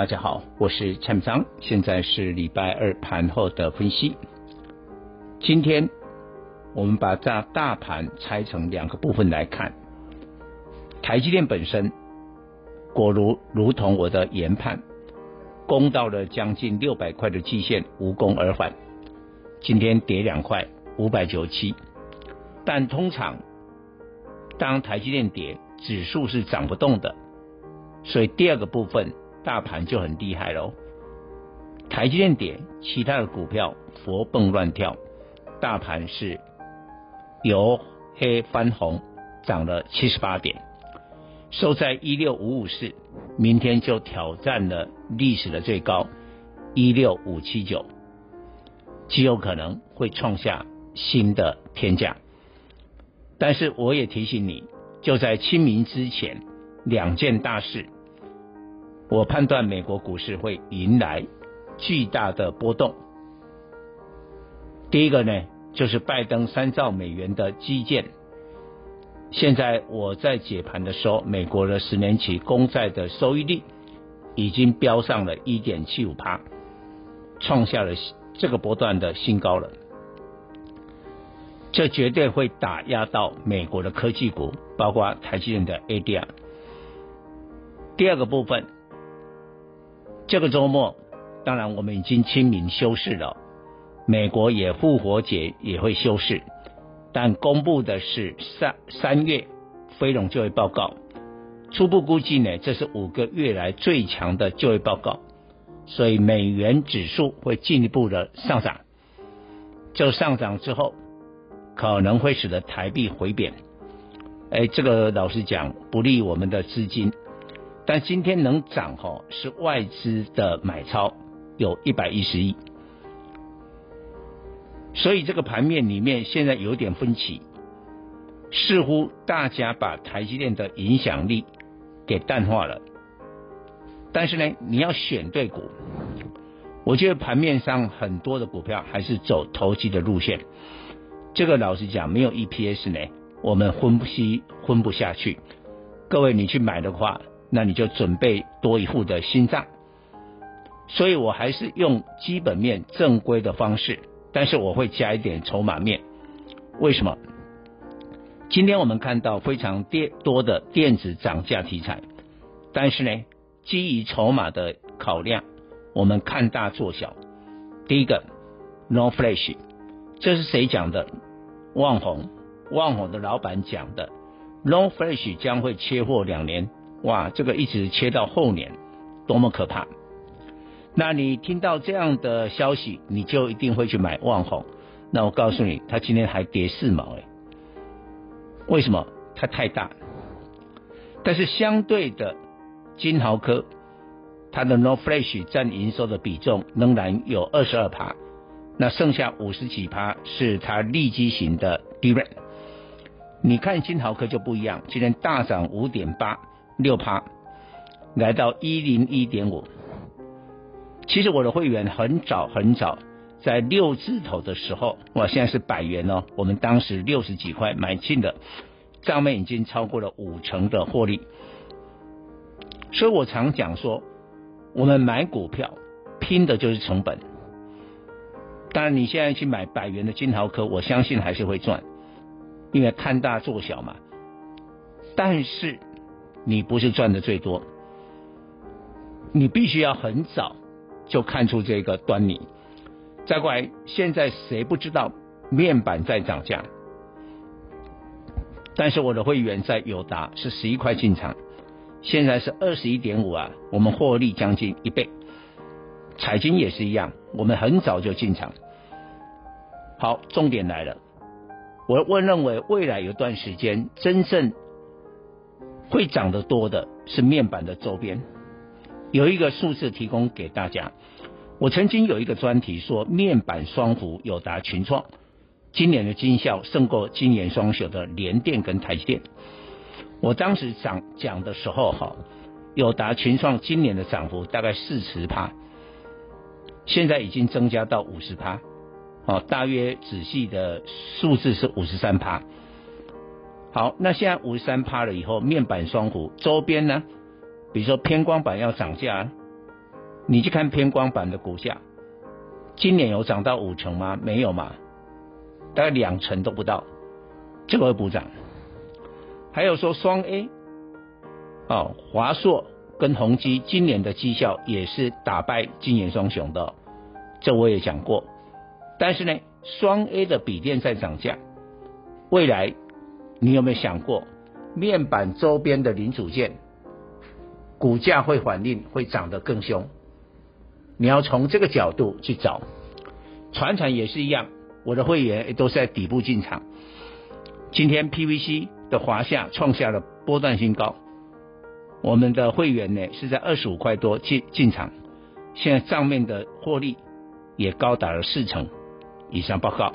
大家好，我是蔡明彰，现在是礼拜二盘后的分析。今天我们把这大盘拆成两个部分来看，台积电本身果如如同我的研判，攻到了将近六百块的季线，无功而返。今天跌两块，五百九七。但通常当台积电跌，指数是涨不动的。所以第二个部分，大盘就很厉害喽。台积电跌，其他的股票活蹦乱跳，大盘是由黑翻红，涨了七十八点，收在一六五五四，明天就挑战了历史的最高一六五七九，极有可能会创下新的天价。但是我也提醒你，就在清明之前。两件大事，我判断美国股市会迎来巨大的波动。第一个呢，就是拜登三兆美元的基建。现在我在解盘的时候，美国的十年期公债的收益率已经飙上了一点七五趴，创下了这个波段的新高了。这绝对会打压到美国的科技股，包括台积电的 ADR。第二个部分，这个周末，当然我们已经清明休市了，美国也复活节也会休市，但公布的是三三月非农就业报告，初步估计呢，这是五个月来最强的就业报告，所以美元指数会进一步的上涨，就上涨之后，可能会使得台币回贬，哎，这个老实讲不利我们的资金。但今天能涨哈，是外资的买超有一百一十亿，所以这个盘面里面现在有点分歧，似乎大家把台积电的影响力给淡化了。但是呢，你要选对股，我觉得盘面上很多的股票还是走投机的路线。这个老实讲，没有 EPS 呢，我们分析分不下去。各位，你去买的话。那你就准备多一副的心脏，所以我还是用基本面正规的方式，但是我会加一点筹码面。为什么？今天我们看到非常跌多的电子涨价题材，但是呢，基于筹码的考量，我们看大做小。第一个，NOR Flash，这是谁讲的？旺宏，旺宏的老板讲的，NOR Flash 将会缺货两年。哇，这个一直切到后年，多么可怕！那你听到这样的消息，你就一定会去买旺红。那我告诉你，它今天还跌四毛哎，为什么？它太大。但是相对的，金豪科，它的 No Flash 占营收的比重仍然有二十二趴，那剩下五十几趴是它利基型的 DRAM。你看金豪科就不一样，今天大涨五点八。六趴，来到一零一点五。其实我的会员很早很早，在六字头的时候，哇，现在是百元哦。我们当时六十几块买进的，账面已经超过了五成的获利。所以我常讲说，我们买股票拼的就是成本。当然，你现在去买百元的金豪科，我相信还是会赚，因为看大做小嘛。但是。你不是赚的最多，你必须要很早就看出这个端倪。再过来，现在谁不知道面板在涨价？但是我的会员在友达是十一块进场，现在是二十一点五啊，我们获利将近一倍。彩金也是一样，我们很早就进场。好，重点来了，我我认为未来有段时间真正。会涨得多的是面板的周边，有一个数字提供给大家，我曾经有一个专题说，面板双虎友达群创今年的绩效胜过今年双雄的联电跟台积电。我当时讲讲的时候，哈，友达群创今年的涨幅大概四十趴，现在已经增加到五十趴，哦，大约仔细的数字是五十三趴。好，那现在五十三趴了以后，面板双虎周边呢，比如说偏光板要涨价。你去看偏光板的股价，今年有涨到五成吗？没有嘛，大概两成都不到，这个会补涨。还有说双 A，哦，华硕跟宏基今年的绩效也是打败今年双雄的，这我也讲过。但是呢，双 A 的笔电在涨价，未来你有没有想过，面板周边的零组件股价会反应，会涨得更凶？你要从这个角度去找，传产也是一样，我的会员也都是在底部进场。今天 PVC 的华夏创下了波段新高，我们的会员呢是在二十五块多进进场，现在账面的获利也高达了四成以上。报告。